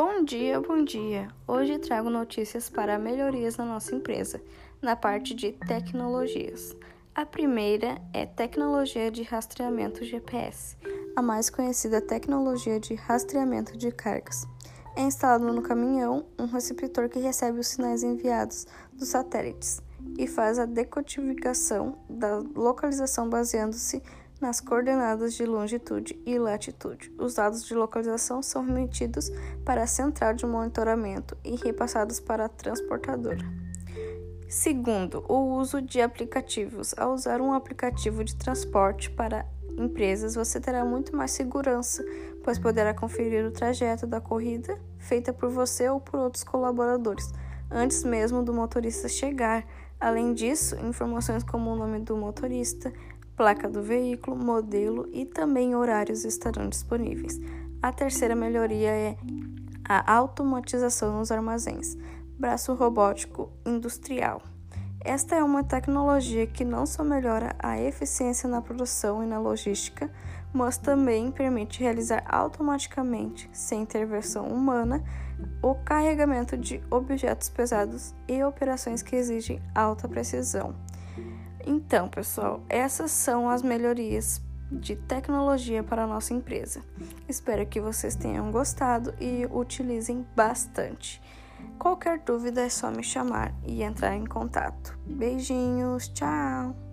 Bom dia, bom dia! Hoje trago notícias para melhorias na nossa empresa, na parte de tecnologias. A primeira é tecnologia de rastreamento GPS, a mais conhecida tecnologia de rastreamento de cargas. É instalado no caminhão um receptor que recebe os sinais enviados dos satélites e faz a decodificação da localização baseando-se nas coordenadas de longitude e latitude. Os dados de localização são remetidos para a central de monitoramento e repassados para a transportadora. Segundo, o uso de aplicativos. Ao usar um aplicativo de transporte para empresas, você terá muito mais segurança, pois poderá conferir o trajeto da corrida feita por você ou por outros colaboradores, antes mesmo do motorista chegar. Além disso, informações como o nome do motorista, placa do veículo, modelo e também horários estarão disponíveis. A terceira melhoria é a automatização nos armazéns, braço robótico industrial. Esta é uma tecnologia que não só melhora a eficiência na produção e na logística, mas também permite realizar automaticamente, sem intervenção humana, o carregamento de objetos pesados e operações que exigem alta precisão. Então, pessoal, essas são as melhorias de tecnologia para a nossa empresa. Espero que vocês tenham gostado e utilizem bastante. Qualquer dúvida é só me chamar e entrar em contato. Beijinhos, tchau!